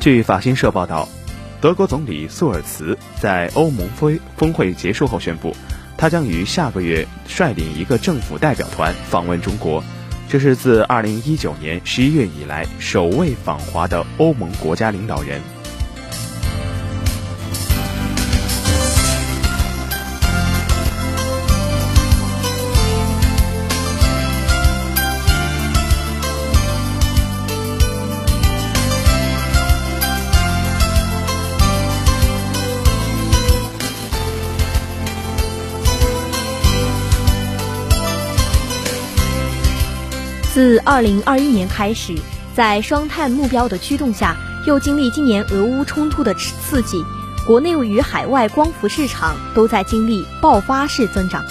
据法新社报道，德国总理苏尔茨在欧盟峰峰会结束后宣布，他将于下个月率领一个政府代表团访问中国，这是自2019年11月以来首位访华的欧盟国家领导人。自二零二一年开始，在双碳目标的驱动下，又经历今年俄乌冲突的刺激，国内与海外光伏市场都在经历爆发式增长。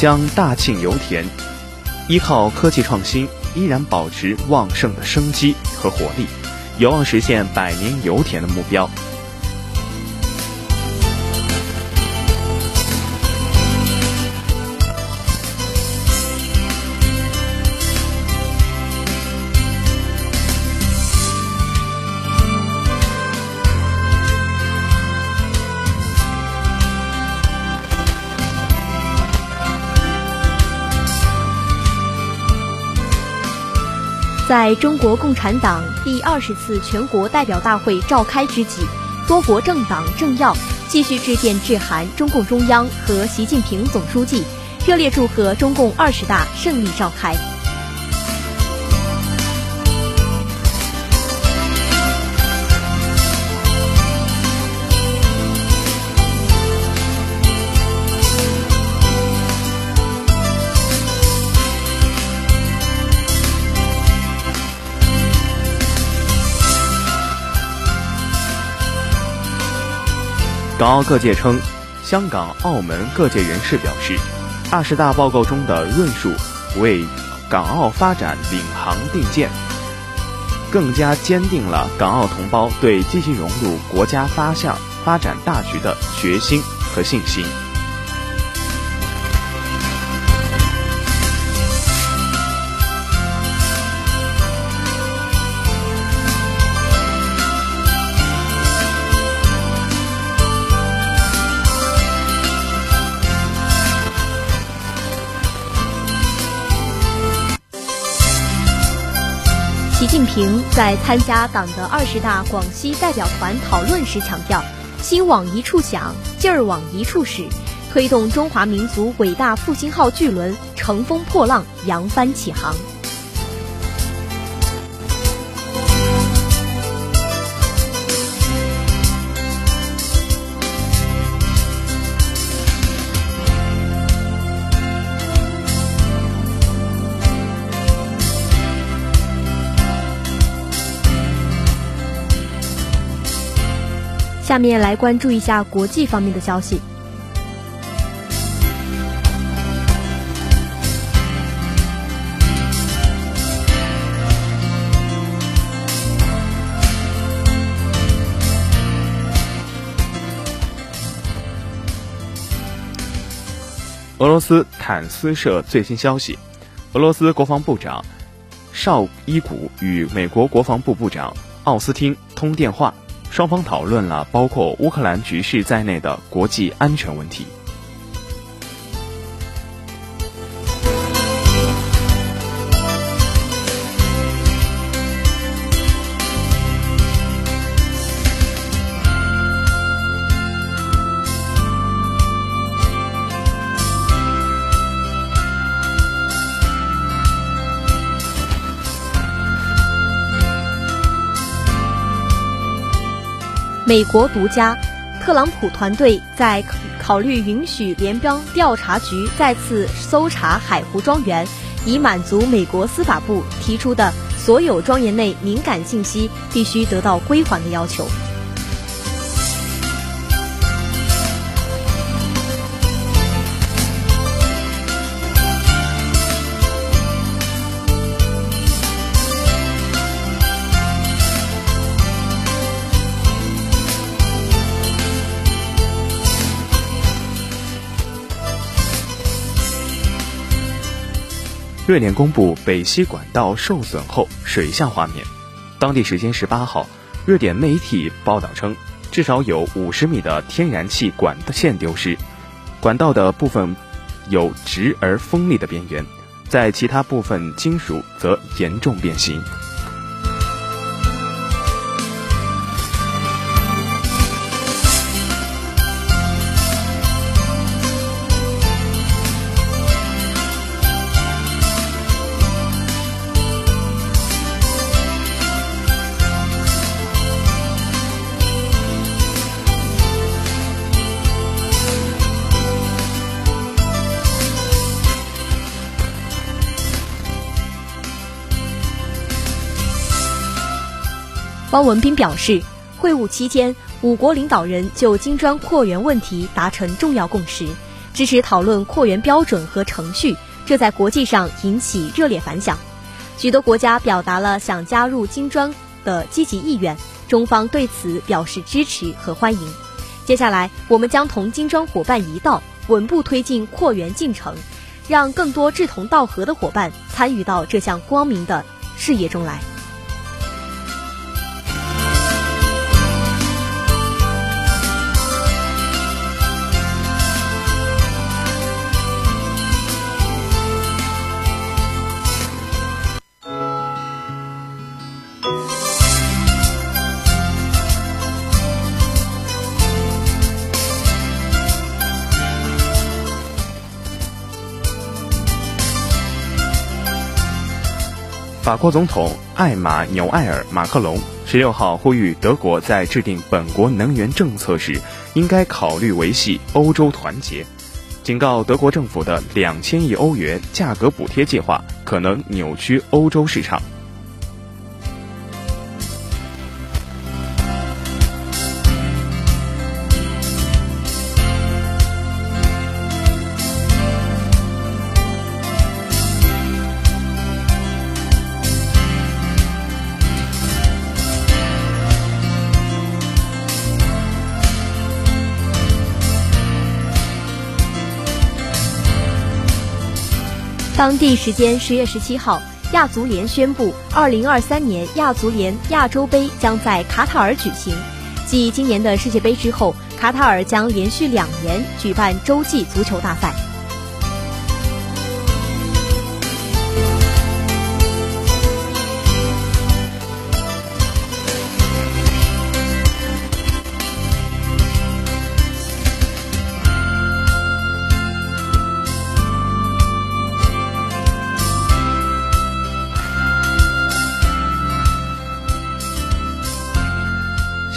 将大庆油田依靠科技创新，依然保持旺盛的生机和活力，有望实现百年油田的目标。在中国共产党第二十次全国代表大会召开之际，多国政党政要继续致电致函中共中央和习近平总书记，热烈祝贺中共二十大胜利召开。港澳各界称，香港、澳门各界人士表示，二十大报告中的论述为港澳发展领航定见，更加坚定了港澳同胞对积极融入国家发向发展大局的决心和信心。习近平在参加党的二十大广西代表团讨论时强调：“心往一处想，劲儿往一处使，推动中华民族伟大复兴号巨轮乘风破浪，扬帆起航。”下面来关注一下国际方面的消息。俄罗斯坦斯社最新消息：俄罗斯国防部长绍伊古与美国国防部部长奥斯汀通电话。双方讨论了包括乌克兰局势在内的国际安全问题。美国独家，特朗普团队在考虑允许联邦调查局再次搜查海湖庄园，以满足美国司法部提出的所有庄园内敏感信息必须得到归还的要求。瑞典公布北溪管道受损后水下画面。当地时间十八号，瑞典媒体报道称，至少有五十米的天然气管线丢失，管道的部分有直而锋利的边缘，在其他部分金属则严重变形。汪文斌表示，会晤期间，五国领导人就金砖扩员问题达成重要共识，支持讨论扩员标准和程序，这在国际上引起热烈反响。许多国家表达了想加入金砖的积极意愿，中方对此表示支持和欢迎。接下来，我们将同金砖伙伴一道，稳步推进扩员进程，让更多志同道合的伙伴参与到这项光明的事业中来。法国总统艾玛纽埃尔·马克龙十六号呼吁德国在制定本国能源政策时，应该考虑维系欧洲团结，警告德国政府的两千亿欧元价格补贴计划可能扭曲欧洲市场。当地时间十月十七号，亚足联宣布，二零二三年亚足联亚洲杯将在卡塔尔举行。继今年的世界杯之后，卡塔尔将连续两年举办洲际足球大赛。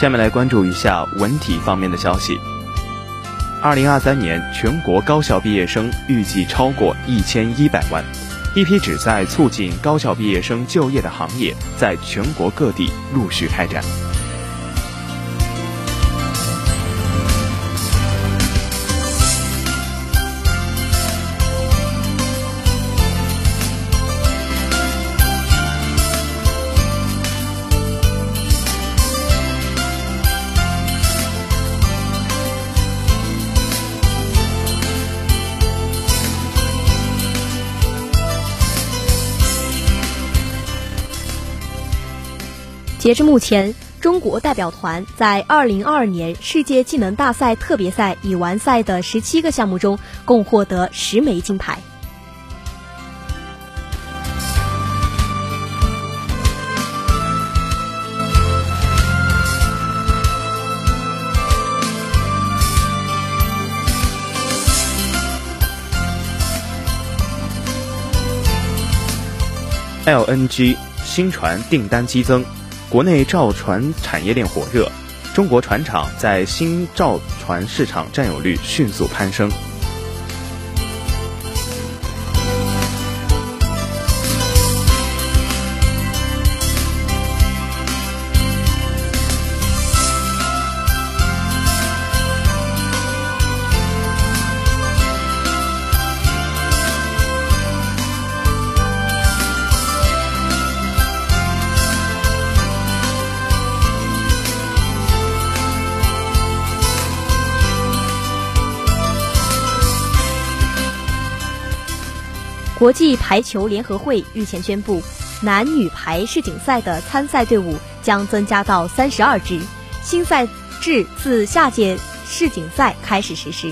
下面来关注一下文体方面的消息。二零二三年全国高校毕业生预计超过一千一百万，一批旨在促进高校毕业生就业的行业在全国各地陆续开展。截至目前，中国代表团在2022年世界技能大赛特别赛已完赛的十七个项目中，共获得十枚金牌。LNG 新船订单激增。国内造船产业链火热，中国船厂在新造船市场占有率迅速攀升。国际排球联合会日前宣布，男女排世锦赛的参赛队伍将增加到三十二支，新赛制自下届世锦赛开始实施。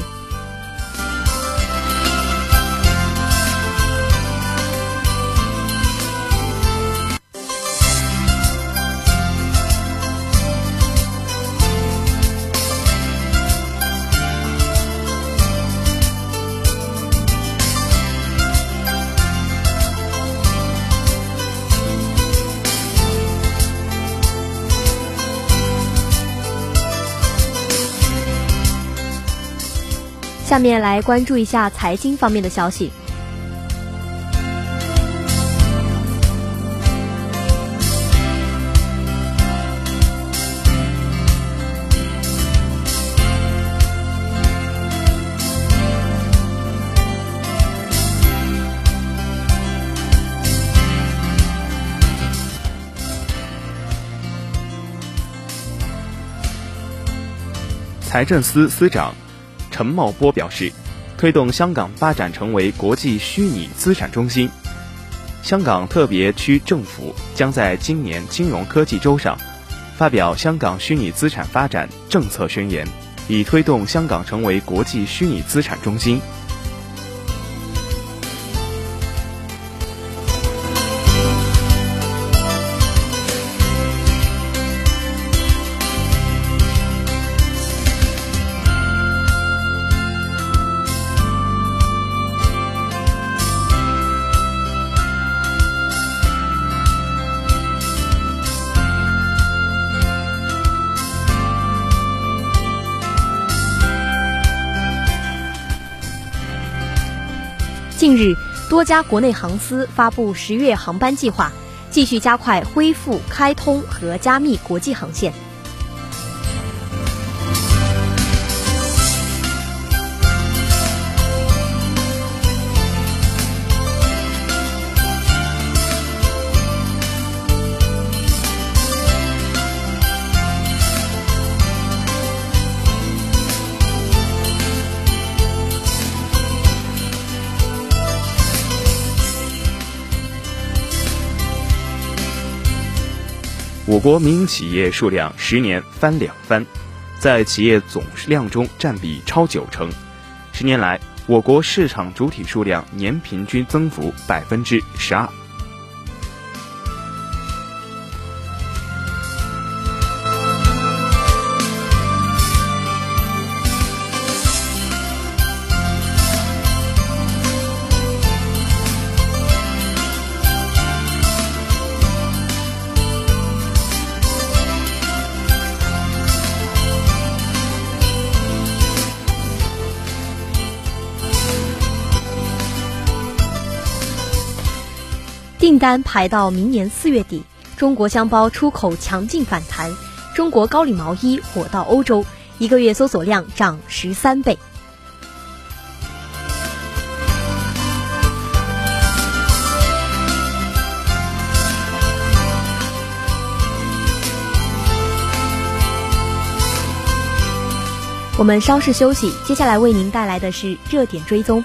下面来关注一下财经方面的消息。财政司司长。陈茂波表示，推动香港发展成为国际虚拟资产中心。香港特别区政府将在今年金融科技周上发表香港虚拟资产发展政策宣言，以推动香港成为国际虚拟资产中心。多家国内航司发布十月航班计划，继续加快恢复开通和加密国际航线。国民营企业数量十年翻两番，在企业总量中占比超九成。十年来，我国市场主体数量年平均增幅百分之十二。订单排到明年四月底，中国箱包出口强劲反弹，中国高领毛衣火到欧洲，一个月搜索量涨十三倍。我们稍事休息，接下来为您带来的是热点追踪。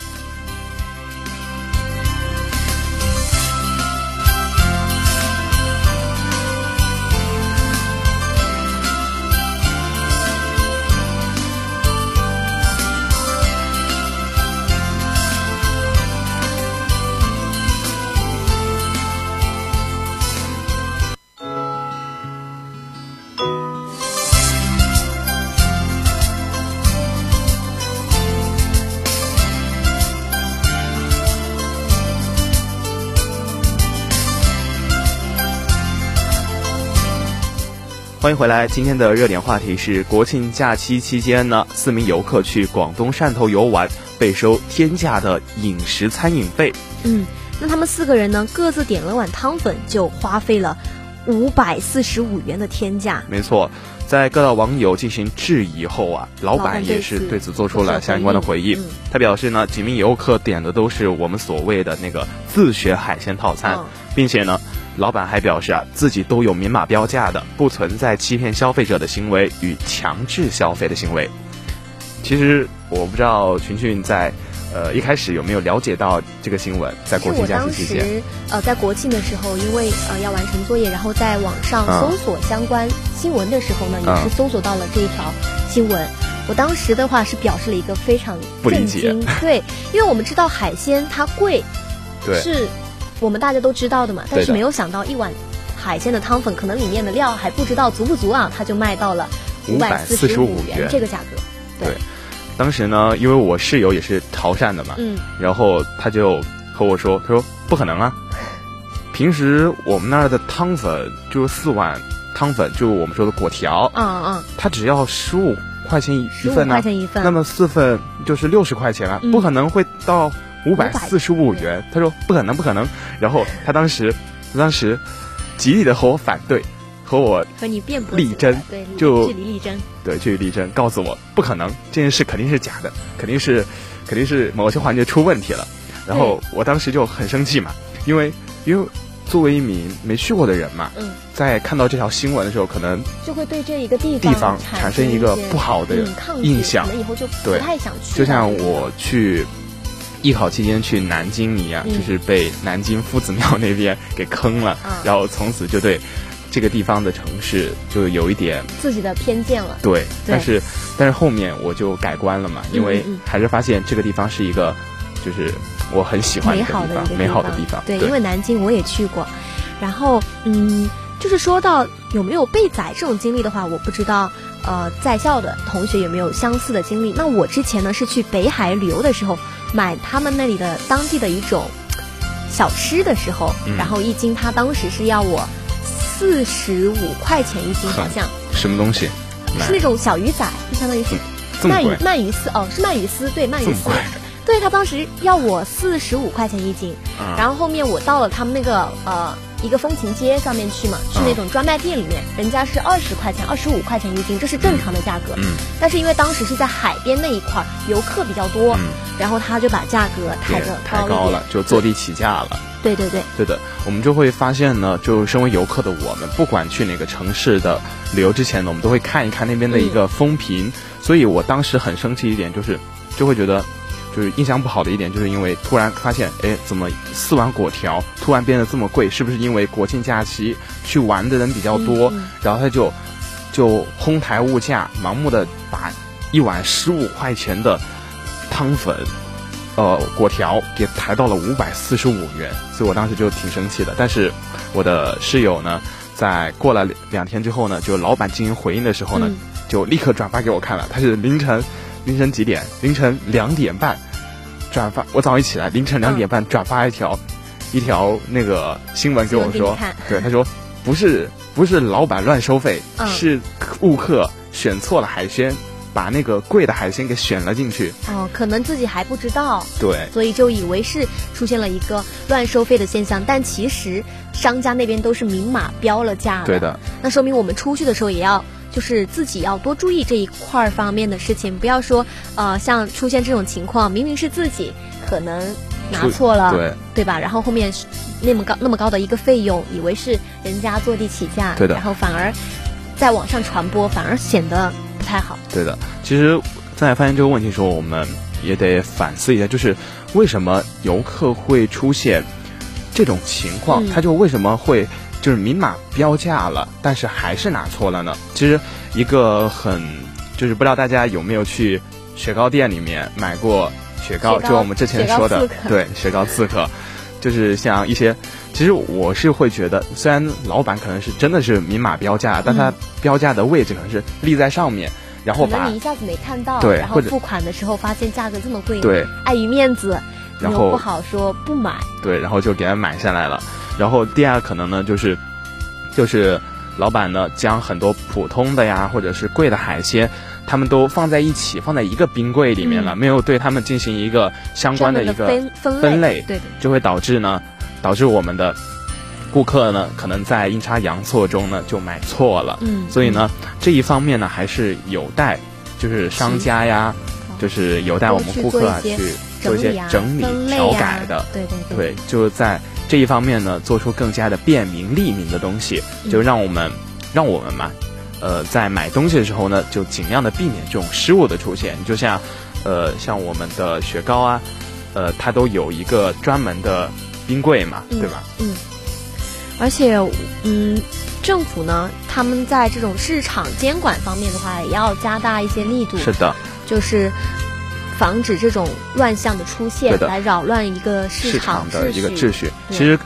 欢迎回来，今天的热点话题是国庆假期期间呢，四名游客去广东汕头游玩，被收天价的饮食餐饮费。嗯，那他们四个人呢，各自点了碗汤粉，就花费了五百四十五元的天价。没错，在各大网友进行质疑后啊，老板也是对此做出了相关的回应。他表示呢，几名游客点的都是我们所谓的那个自学海鲜套餐，并且呢。老板还表示啊，自己都有明码标价的，不存在欺骗消费者的行为与强制消费的行为。其实我不知道群群在呃，一开始有没有了解到这个新闻？在国庆假期期间，呃，在国庆的时候，因为呃要完成作业，然后在网上搜索相关新闻的时候呢，也是搜索到了这一条新闻。我当时的话是表示了一个非常震惊，对，因为我们知道海鲜它贵，对，是我们大家都知道的嘛，但是没有想到一碗海鲜的汤粉，可能里面的料还不知道足不足啊，它就卖到了五百四十五元这个价格，对。当时呢，因为我室友也是潮汕的嘛，嗯，然后他就和我说：“他说不可能啊，平时我们那儿的汤粉就是四碗汤粉，就我们说的果条，嗯嗯，它只要十五块钱一份呢，块钱一份，那么四份就是六十块钱啊，不可能会到五百四十五元。”他说：“不可能，不可能。”然后他当时，当时极力的和我反对。和我和你辩驳力争，对，就据理力争，对，据理力争，告诉我不可能，这件事肯定是假的，肯定是，肯定是某些环节出问题了。然后我当时就很生气嘛，因为因为作为一名没去过的人嘛，嗯，在看到这条新闻的时候，可能就会对这一个地地方产生一个不好的印象，可能以后就不太想去。就像我去艺考期间去南京一样，就是被南京夫子庙那边给坑了，然后从此就对。这个地方的城市就有一点自己的偏见了。对，但是但是后面我就改观了嘛，因为还是发现这个地方是一个，就是我很喜欢美好的一个美好的地方。对，因为南京我也去过，然后嗯，就是说到有没有被宰这种经历的话，我不知道呃，在校的同学有没有相似的经历。那我之前呢是去北海旅游的时候，买他们那里的当地的一种小吃的时候，然后一斤他当时是要我。四十五块钱一斤，好像什么东西？是那种小鱼仔，就相当于是鳗鱼鳗鱼丝哦，是鳗鱼丝，对鳗鱼丝。对他当时要我四十五块钱一斤，然后后面我到了他们那个呃一个风情街上面去嘛，去那种专卖店里面，人家是二十块钱、二十五块钱一斤，这是正常的价格。嗯。但是因为当时是在海边那一块游客比较多，嗯然后他就把价格抬的抬高了，就坐地起价了。对对对，对的，我们就会发现呢，就身为游客的我们，不管去哪个城市的旅游之前呢，我们都会看一看那边的一个风评。所以我当时很生气一点，就是就会觉得，就是印象不好的一点，就是因为突然发现，哎，怎么四碗果条突然变得这么贵？是不是因为国庆假期去玩的人比较多，然后他就就哄抬物价，盲目的把一碗十五块钱的汤粉。呃，果条给抬到了五百四十五元，所以我当时就挺生气的。但是我的室友呢，在过了两天之后呢，就老板进行回应的时候呢，就立刻转发给我看了。他是凌晨凌晨几点？凌晨两点半转发。我早上一起来，凌晨两点半转发一条一条那个新闻给我说，对他说不是不是老板乱收费，是顾客选错了海鲜。把那个贵的海鲜给选了进去哦，可能自己还不知道，对，所以就以为是出现了一个乱收费的现象，但其实商家那边都是明码标了价对的。那说明我们出去的时候也要就是自己要多注意这一块方面的事情，不要说呃像出现这种情况，明明是自己可能拿错了，对对吧？然后后面那么高那么高的一个费用，以为是人家坐地起价，对的，然后反而在网上传播，反而显得不。太好，对的。其实，在发现这个问题的时候，我们也得反思一下，就是为什么游客会出现这种情况？他就为什么会就是明码标价了，但是还是拿错了呢？其实，一个很就是不知道大家有没有去雪糕店里面买过雪糕，就我们之前说的，对，雪糕刺客，就是像一些。其实我是会觉得，虽然老板可能是真的是明码标价，但他标价的位置可能是立在上面，然后把你一下子没看到，对，然后付款的时候发现价格这么贵，对，碍于面子，然后不好说不买，对，然后就给他买下来了。然后第二可能呢，就是就是老板呢将很多普通的呀或者是贵的海鲜，他们都放在一起，放在一个冰柜里面了，没有对他们进行一个相关的一个分分类，对，就会导致呢。导致我们的顾客呢，可能在阴差阳错中呢就买错了。嗯，所以呢，这一方面呢还是有待就是商家呀，就是有待我们顾客啊去做一些整理调改的。对对对，就在这一方面呢，做出更加的便民利民的东西，就让我们让我们嘛，呃，在买东西的时候呢，就尽量的避免这种失误的出现。就像呃，像我们的雪糕啊。呃，它都有一个专门的冰柜嘛，对吧？嗯，而且，嗯，政府呢，他们在这种市场监管方面的话，也要加大一些力度。是的，就是防止这种乱象的出现，来扰乱一个市场的一个秩序。其实，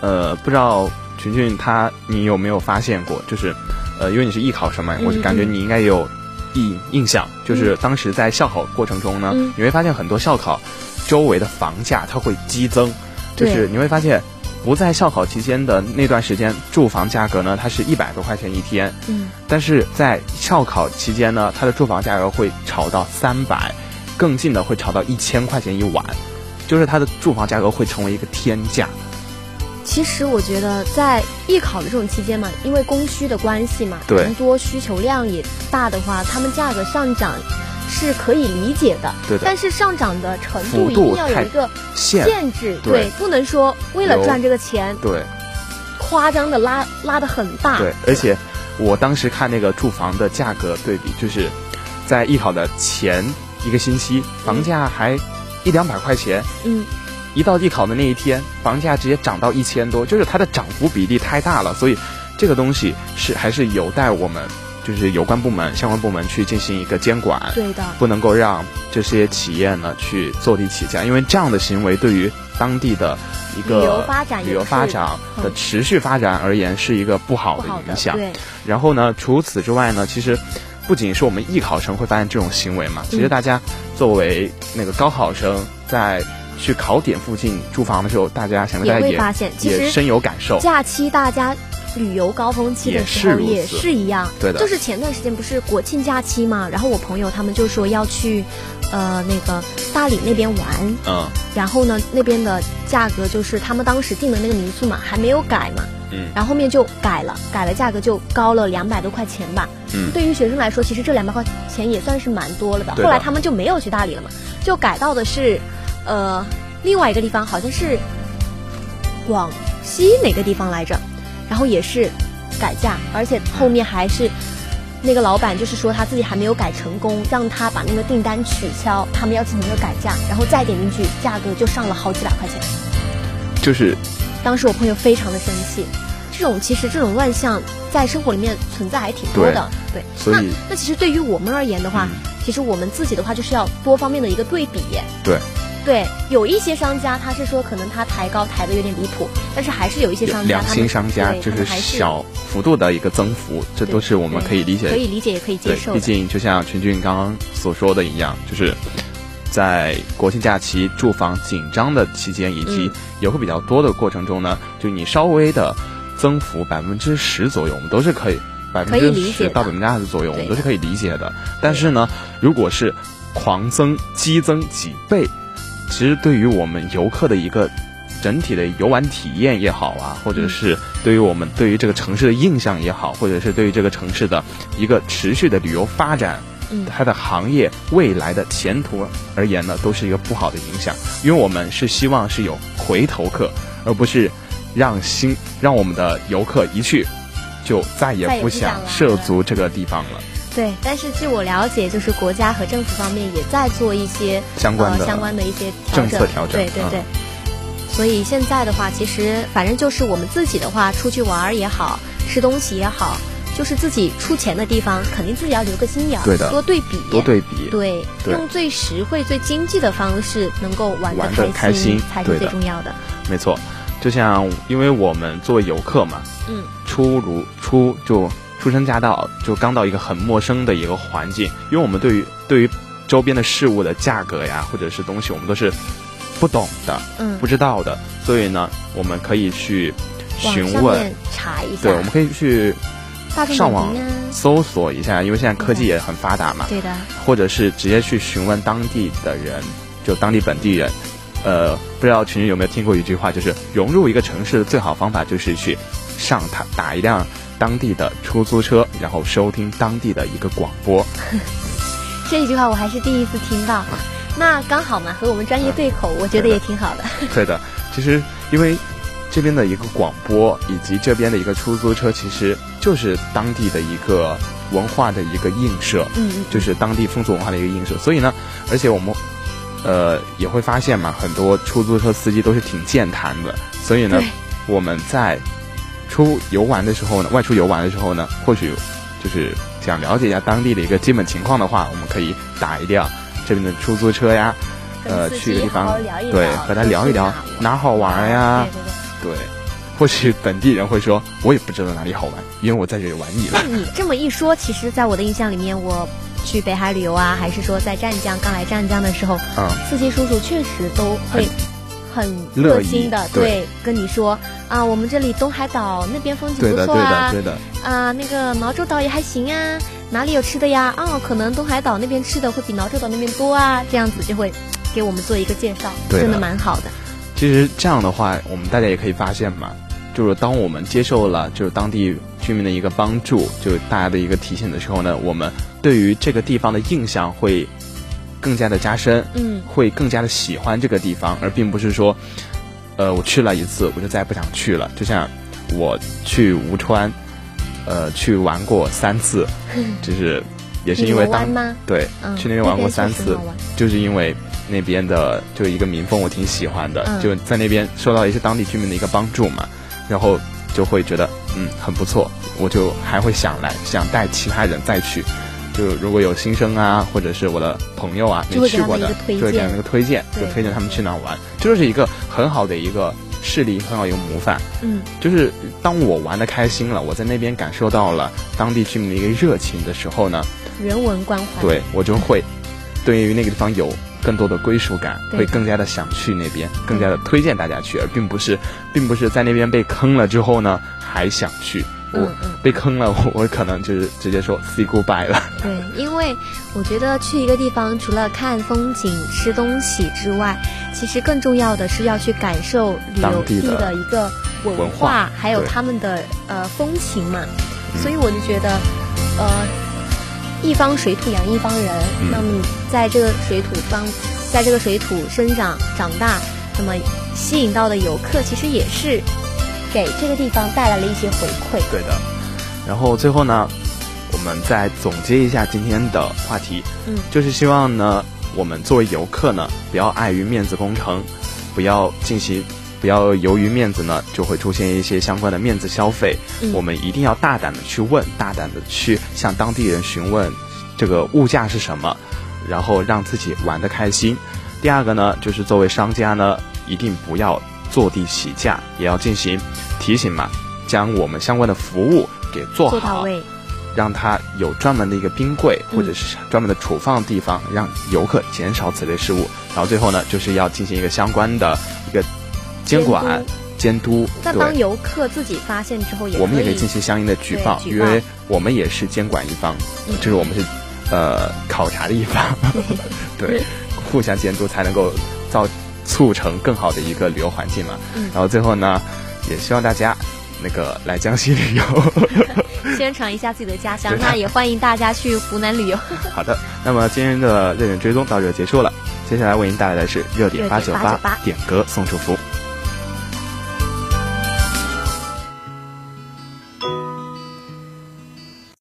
呃，不知道群群他你有没有发现过，就是，呃，因为你是艺考生嘛，我就感觉你应该有印印象，就是当时在校考过程中呢，你会发现很多校考周围的房价它会激增，就是你会发现。不在校考期间的那段时间，住房价格呢，它是一百多块钱一天。嗯，但是在校考期间呢，它的住房价格会炒到三百，更近的会炒到一千块钱一晚，就是它的住房价格会成为一个天价。其实我觉得，在艺考的这种期间嘛，因为供需的关系嘛，人多需求量也大的话，他们价格上涨。是可以理解的，对但是上涨的程度一定要有一个限制，对，不能说为了赚这个钱，对，夸张的拉拉的很大。对，而且我当时看那个住房的价格对比，就是在艺考的前一个星期，房价还一两百块钱，嗯，一到艺考的那一天，房价直接涨到一千多，就是它的涨幅比例太大了，所以这个东西是还是有待我们。就是有关部门、相关部门去进行一个监管，对的，不能够让这些企业呢去坐地起价，因为这样的行为对于当地的一个旅游发展、旅游发展的持续发展而言是一个不好的影响。对。然后呢，除此之外呢，其实不仅是我们艺考生会发现这种行为嘛，其实大家作为那个高考生在去考点附近住房的时候，大家想大家也也深有感受。假期大家。旅游高峰期的时候也是一样，对的。就是前段时间不是国庆假期嘛，然后我朋友他们就说要去，呃，那个大理那边玩，嗯，然后呢，那边的价格就是他们当时订的那个民宿嘛，还没有改嘛，嗯，然后后面就改了，改了价格就高了两百多块钱吧，嗯，对于学生来说，其实这两百块钱也算是蛮多了的。后来他们就没有去大理了嘛，就改到的是，呃，另外一个地方，好像是广西哪个地方来着？然后也是改价，而且后面还是那个老板就是说他自己还没有改成功，让他把那个订单取消，他们要进行一个改价，然后再点进去，价格就上了好几百块钱。就是当时我朋友非常的生气，这种其实这种乱象在生活里面存在还挺多的，对。所以那其实对于我们而言的话，其实我们自己的话就是要多方面的一个对比。对。对，有一些商家他是说可能他抬高抬的有点离谱，但是还是有一些商家，良心商家就是小幅度的一个增幅，这都是我们可以理解，可以理解也可以接受。毕竟就像陈俊刚刚所说的一样，就是在国庆假期住房紧张的期间，以及游客比较多的过程中呢，就你稍微的增幅百分之十左右，我们都是可以百分之十到百分之二十左右，我们都是可以理解的。但是呢，如果是狂增激增几倍。其实对于我们游客的一个整体的游玩体验也好啊，或者是对于我们对于这个城市的印象也好，或者是对于这个城市的一个持续的旅游发展，嗯，它的行业未来的前途而言呢，都是一个不好的影响。因为我们是希望是有回头客，而不是让新让我们的游客一去就再也不想涉足这个地方了。对，但是据我了解，就是国家和政府方面也在做一些相关的相关的一些政策调整。对对对。所以现在的话，其实反正就是我们自己的话，出去玩儿也好，吃东西也好，就是自己出钱的地方，肯定自己要留个心眼儿，对的，多对比，多对比，对，用最实惠、最经济的方式，能够玩的开心才是最重要的。没错，就像因为我们作为游客嘛，嗯，出如出就。出生驾到就刚到一个很陌生的一个环境，因为我们对于对于周边的事物的价格呀，或者是东西，我们都是不懂的，嗯，不知道的，所以呢，我们可以去询问。查一下，对，我们可以去上网搜索一下，因为现在科技也很发达嘛，对的，或者是直接去询问当地的人，就当地本地人，呃，不知道群群有没有听过一句话，就是融入一个城市的最好方法就是去上它打一辆。当地的出租车，然后收听当地的一个广播。这一句话我还是第一次听到，那刚好嘛，和我们专业对口，我觉得也挺好的。对的，其实因为这边的一个广播以及这边的一个出租车，其实就是当地的一个文化的一个映射，嗯，就是当地风俗文化的一个映射。所以呢，而且我们呃，也会发现嘛，很多出租车司机都是挺健谈的，所以呢，我们在出游玩的时候呢，外出游玩的时候呢，或许就是想了解一下当地的一个基本情况的话，我们可以打一辆这边的出租车呀，呃，去一个地方，对，和他聊一聊哪好玩呀，对。或许本地人会说，我也不知道哪里好玩，因为我在这里玩腻了。你这么一说，其实，在我的印象里面，我去北海旅游啊，还是说在湛江刚来湛江的时候，嗯，司机叔叔确实都会很热心的，对，跟你说啊，我们这里东海岛那边风景不错啊，对的，对的，对的。啊，那个毛洲岛也还行啊，哪里有吃的呀？哦，可能东海岛那边吃的会比毛洲岛那边多啊，这样子就会给我们做一个介绍，真的蛮好的。其实这样的话，我们大家也可以发现嘛。就是当我们接受了就是当地居民的一个帮助，就是大家的一个提醒的时候呢，我们对于这个地方的印象会更加的加深，嗯，会更加的喜欢这个地方，而并不是说，呃，我去了一次我就再也不想去了。就像我去吴川，呃，去玩过三次，就是也是因为当对去那边玩过三次，就是因为那边的就一个民风我挺喜欢的，就在那边受到一些当地居民的一个帮助嘛。然后就会觉得嗯很不错，我就还会想来想带其他人再去，就如果有新生啊，或者是我的朋友啊没去过的，就会给那个推荐，就推荐他们去哪玩，这就是一个很好的一个势力，很好一个模范。嗯，就是当我玩的开心了，我在那边感受到了当地居民的一个热情的时候呢，人文关怀，对我就会对于那个地方有。更多的归属感，会更加的想去那边，更加的推荐大家去，而并不是，并不是在那边被坑了之后呢，还想去。我被坑了，我我可能就是直接说 say goodbye 了。对，因为我觉得去一个地方，除了看风景、吃东西之外，其实更重要的是要去感受旅游地的一个文化，还有他们的呃风情嘛。所以我就觉得，呃。一方水土养一方人，那么在这个水土方，在这个水土生长长大，那么吸引到的游客其实也是给这个地方带来了一些回馈。对的。然后最后呢，我们再总结一下今天的话题，嗯，就是希望呢，我们作为游客呢，不要碍于面子工程，不要进行。不要由于面子呢，就会出现一些相关的面子消费。我们一定要大胆的去问，大胆的去向当地人询问这个物价是什么，然后让自己玩的开心。第二个呢，就是作为商家呢，一定不要坐地起价，也要进行提醒嘛，将我们相关的服务给做好，让他有专门的一个冰柜或者是专门的储放地方，让游客减少此类事物。然后最后呢，就是要进行一个相关的一个。监管、监督，那当游客自己发现之后，我们也可以进行相应的举报，因为我们也是监管一方，就是我们是呃考察的一方，对，互相监督才能够造促成更好的一个旅游环境嘛。然后最后呢，也希望大家那个来江西旅游，宣传一下自己的家乡。那也欢迎大家去湖南旅游。好的，那么今天的热点追踪到这结束了，接下来为您带来的是热点八九八点歌送祝福。